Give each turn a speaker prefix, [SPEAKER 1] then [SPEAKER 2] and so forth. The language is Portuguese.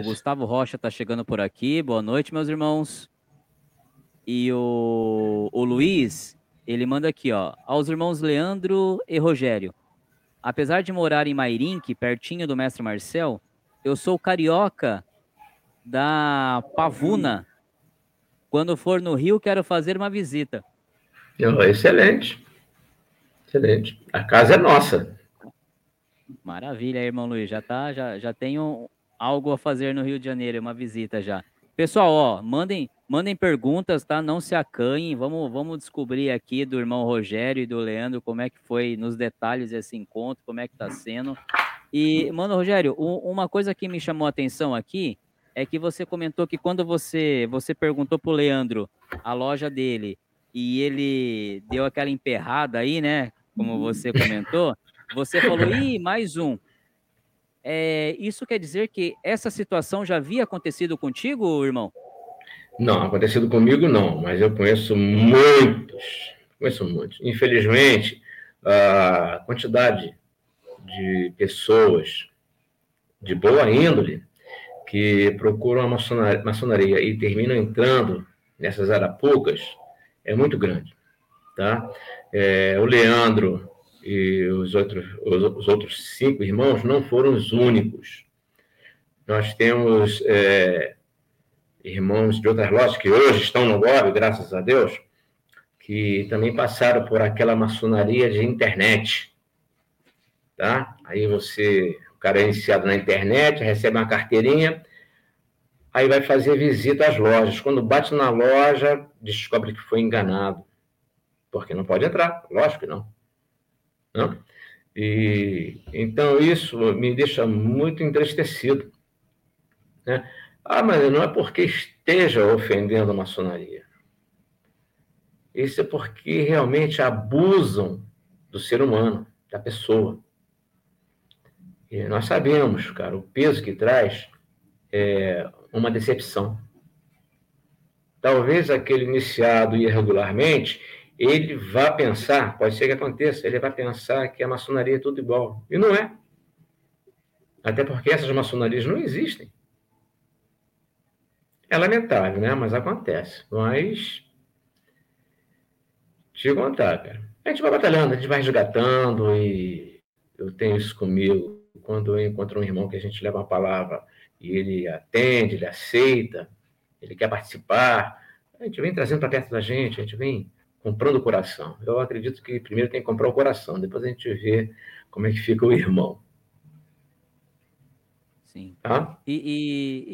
[SPEAKER 1] o Gustavo Rocha está chegando por aqui. Boa noite, meus irmãos. E o, o Luiz, ele manda aqui, ó. Aos irmãos Leandro e Rogério. Apesar de morar em Mairink, pertinho do mestre Marcel, eu sou carioca da Pavuna. Quando for no Rio, quero fazer uma visita.
[SPEAKER 2] Excelente. Excelente. A casa é nossa.
[SPEAKER 1] Maravilha, irmão Luiz. Já tá, já, já tenho algo a fazer no Rio de Janeiro, uma visita já. Pessoal, ó, mandem, mandem perguntas, tá? Não se acanhem. Vamos, vamos descobrir aqui do irmão Rogério e do Leandro como é que foi nos detalhes esse encontro, como é que tá sendo. E, mano, Rogério, uma coisa que me chamou a atenção aqui é que você comentou que quando você você perguntou pro Leandro a loja dele e ele deu aquela emperrada aí, né? Como você comentou, você falou, ih, mais um. É, isso quer dizer que essa situação já havia acontecido contigo, irmão?
[SPEAKER 2] Não, acontecido comigo não, mas eu conheço muitos, conheço muitos. Infelizmente, a quantidade de pessoas de boa índole que procuram a maçonaria, e terminam entrando nessas arapucas é muito grande, tá? É, o Leandro e os outros, os, os, outros cinco irmãos não foram os únicos. Nós temos é, irmãos de outras lojas que hoje estão no GOB, graças a Deus, que também passaram por aquela maçonaria de internet, tá? Aí você o cara é iniciado na internet, recebe uma carteirinha, aí vai fazer visita às lojas. Quando bate na loja, descobre que foi enganado. Porque não pode entrar, lógico que não. Não? E, então, isso me deixa muito entristecido. Né? Ah, mas não é porque esteja ofendendo a maçonaria. Isso é porque realmente abusam do ser humano, da pessoa. E nós sabemos, cara, o peso que traz é uma decepção. Talvez aquele iniciado irregularmente, ele vá pensar, pode ser que aconteça, ele vai pensar que a maçonaria é tudo igual. E não é. Até porque essas maçonarias não existem. É lamentável, né? Mas acontece. Mas. Te contar, cara. A gente vai batalhando, a gente vai resgatando e eu tenho isso comigo quando eu encontro um irmão que a gente leva uma palavra e ele atende, ele aceita, ele quer participar, a gente vem trazendo para perto da gente, a gente vem comprando o coração. Eu acredito que primeiro tem que comprar o coração, depois a gente vê como é que fica o irmão.
[SPEAKER 1] Sim. Tá? E,